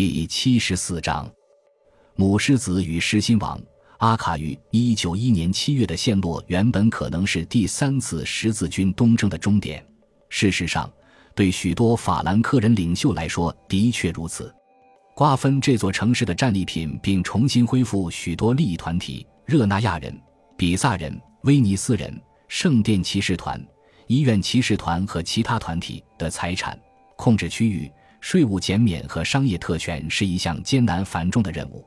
第七十四章，母狮子与狮心王阿卡于一九一年七月的陷落，原本可能是第三次十字军东征的终点。事实上，对许多法兰克人领袖来说，的确如此。瓜分这座城市的战利品，并重新恢复许多利益团体——热那亚人、比萨人、威尼斯人、圣殿骑士团、医院骑士团和其他团体的财产，控制区域。税务减免和商业特权是一项艰难繁重的任务。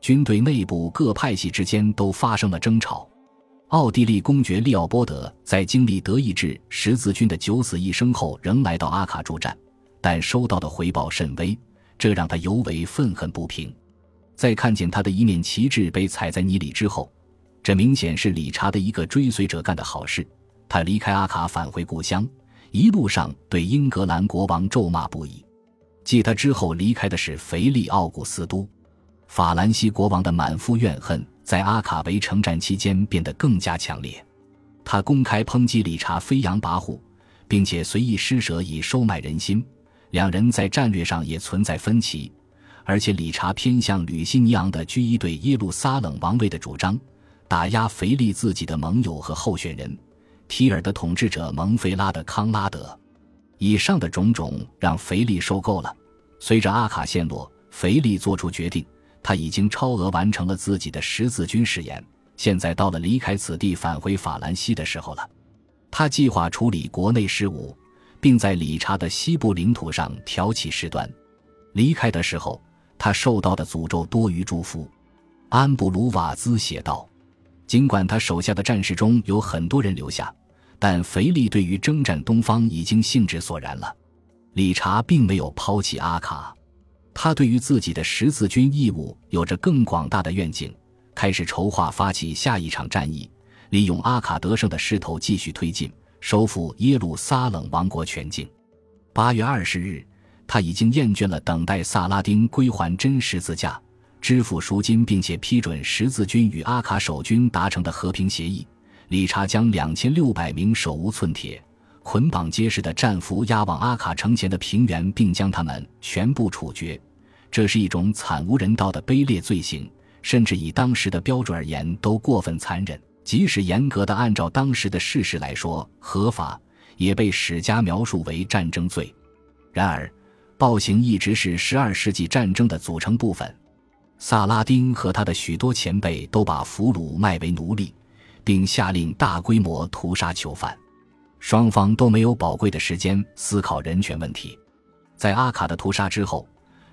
军队内部各派系之间都发生了争吵。奥地利公爵利奥波德在经历德意志十字军的九死一生后，仍来到阿卡助战，但收到的回报甚微，这让他尤为愤恨不平。在看见他的一面旗帜被踩在泥里之后，这明显是理查的一个追随者干的好事。他离开阿卡返回故乡，一路上对英格兰国王咒骂不已。继他之后离开的是腓力奥古斯都，法兰西国王的满腹怨恨在阿卡维城战期间变得更加强烈。他公开抨击理查飞扬跋扈，并且随意施舍以收买人心。两人在战略上也存在分歧，而且理查偏向吕西尼昂的居伊对耶路撒冷王位的主张，打压腓力自己的盟友和候选人提尔的统治者蒙菲拉的康拉德。以上的种种让腓力受够了。随着阿卡陷落，腓力做出决定，他已经超额完成了自己的十字军誓言，现在到了离开此地返回法兰西的时候了。他计划处理国内事务，并在理查的西部领土上挑起事端。离开的时候，他受到的诅咒多于祝福。安布鲁瓦兹写道：“尽管他手下的战士中有很多人留下。”但腓力对于征战东方已经兴致索然了。理查并没有抛弃阿卡，他对于自己的十字军义务有着更广大的愿景，开始筹划发起下一场战役，利用阿卡得胜的势头继续推进，收复耶路撒冷王国全境。八月二十日，他已经厌倦了等待萨拉丁归还真十字架、支付赎金，并且批准十字军与阿卡守军达成的和平协议。理查将两千六百名手无寸铁、捆绑结实的战俘押往阿卡城前的平原，并将他们全部处决。这是一种惨无人道的卑劣罪行，甚至以当时的标准而言都过分残忍。即使严格的按照当时的事实来说合法，也被史家描述为战争罪。然而，暴行一直是十二世纪战争的组成部分。萨拉丁和他的许多前辈都把俘虏卖为奴隶。并下令大规模屠杀囚犯，双方都没有宝贵的时间思考人权问题。在阿卡的屠杀之后，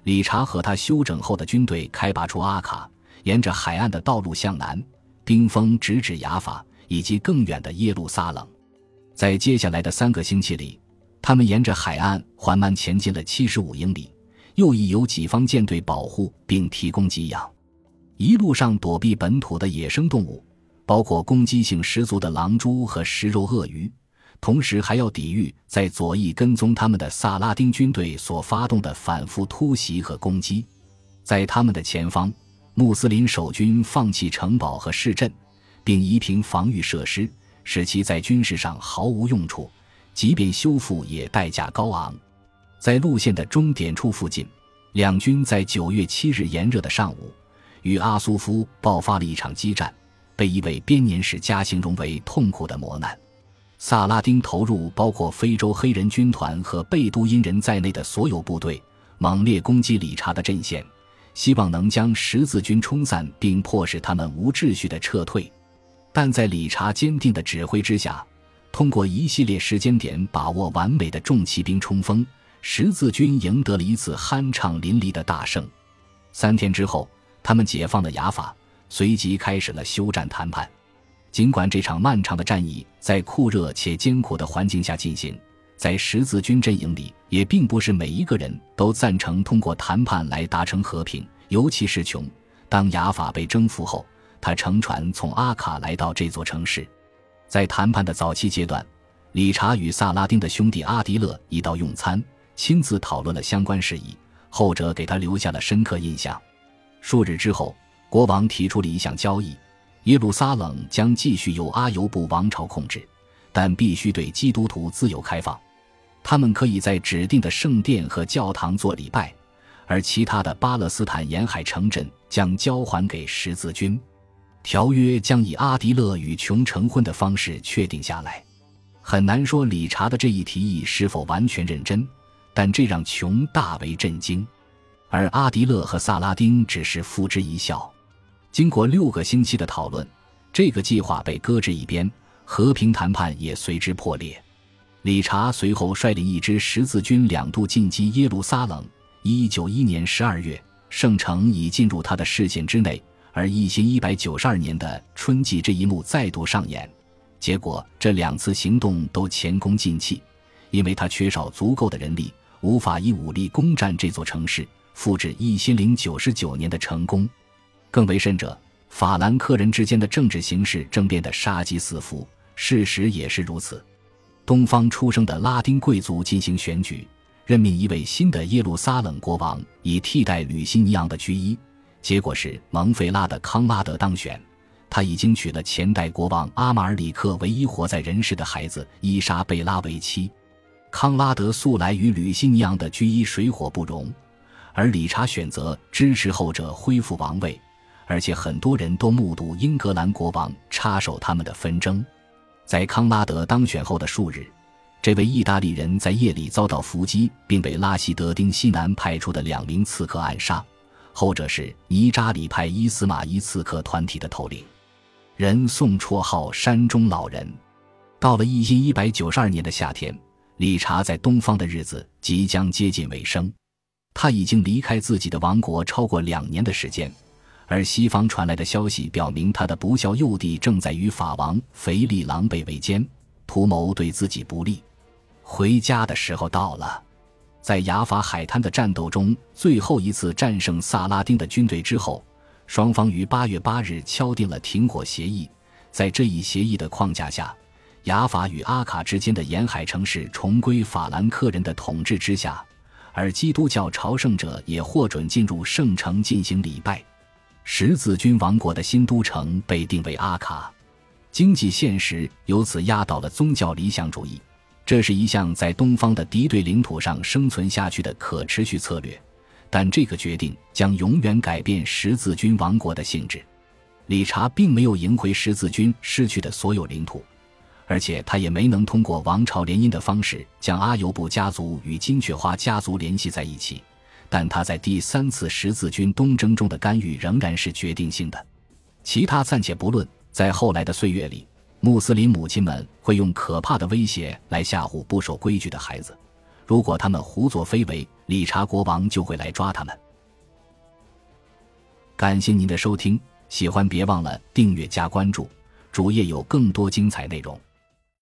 理查和他休整后的军队开拔出阿卡，沿着海岸的道路向南，冰封直指雅法以及更远的耶路撒冷。在接下来的三个星期里，他们沿着海岸缓慢前进了七十五英里，又以由己方舰队保护并提供给养，一路上躲避本土的野生动物。包括攻击性十足的狼蛛和食肉鳄鱼，同时还要抵御在左翼跟踪他们的萨拉丁军队所发动的反复突袭和攻击。在他们的前方，穆斯林守军放弃城堡和市镇，并夷平防御设施，使其在军事上毫无用处，即便修复也代价高昂。在路线的终点处附近，两军在九月七日炎热的上午，与阿苏夫爆发了一场激战。被一位编年史家形容为痛苦的磨难。萨拉丁投入包括非洲黑人军团和贝都因人在内的所有部队，猛烈攻击理查的阵线，希望能将十字军冲散，并迫使他们无秩序的撤退。但在理查坚定的指挥之下，通过一系列时间点把握完美的重骑兵冲锋，十字军赢得了一次酣畅淋漓的大胜。三天之后，他们解放了雅法。随即开始了休战谈判。尽管这场漫长的战役在酷热且艰苦的环境下进行，在十字军阵营里也并不是每一个人都赞成通过谈判来达成和平。尤其是琼，当雅法被征服后，他乘船从阿卡来到这座城市。在谈判的早期阶段，理查与萨拉丁的兄弟阿迪勒一道用餐，亲自讨论了相关事宜，后者给他留下了深刻印象。数日之后。国王提出了一项交易：耶路撒冷将继续由阿尤布王朝控制，但必须对基督徒自由开放。他们可以在指定的圣殿和教堂做礼拜，而其他的巴勒斯坦沿海城镇将交还给十字军。条约将以阿迪勒与琼成婚的方式确定下来。很难说理查的这一提议是否完全认真，但这让琼大为震惊。而阿迪勒和萨拉丁只是付之一笑。经过六个星期的讨论，这个计划被搁置一边，和平谈判也随之破裂。理查随后率领一支十字军两度进击耶路撒冷。一九一年十二月，圣城已进入他的视线之内。而一千一百九十二年的春季，这一幕再度上演。结果，这两次行动都前功尽弃，因为他缺少足够的人力，无法以武力攻占这座城市，复制一千零九十九年的成功。更为甚者，法兰克人之间的政治形势正变得杀机四伏。事实也是如此。东方出生的拉丁贵族进行选举，任命一位新的耶路撒冷国王，以替代吕西尼昂的居伊。结果是蒙费拉的康拉德当选，他已经娶了前代国王阿马尔里克唯一活在人世的孩子伊莎贝拉为妻。康拉德素来与吕西尼昂的居伊水火不容，而理查选择支持后者恢复王位，而且很多人都目睹英格兰国王插手他们的纷争。在康拉德当选后的数日，这位意大利人在夜里遭到伏击，并被拉希德丁西南派出的两名刺客暗杀。后者是尼扎里派伊斯马伊刺客团体的头领，人送绰号“山中老人”。到了一一百九十二年的夏天，理查在东方的日子即将接近尾声。他已经离开自己的王国超过两年的时间，而西方传来的消息表明，他的不孝幼弟正在与法王腓力狼狈为奸，图谋对自己不利。回家的时候到了。在雅法海滩的战斗中，最后一次战胜萨拉丁的军队之后，双方于八月八日敲定了停火协议。在这一协议的框架下，雅法与阿卡之间的沿海城市重归法兰克人的统治之下，而基督教朝圣者也获准进入圣城进行礼拜。十字军王国的新都城被定为阿卡，经济现实由此压倒了宗教理想主义。这是一项在东方的敌对领土上生存下去的可持续策略，但这个决定将永远改变十字军王国的性质。理查并没有赢回十字军失去的所有领土，而且他也没能通过王朝联姻的方式将阿尤布家族与金雀花家族联系在一起。但他在第三次十字军东征中的干预仍然是决定性的。其他暂且不论，在后来的岁月里。穆斯林母亲们会用可怕的威胁来吓唬不守规矩的孩子，如果他们胡作非为，理查国王就会来抓他们。感谢您的收听，喜欢别忘了订阅加关注，主页有更多精彩内容。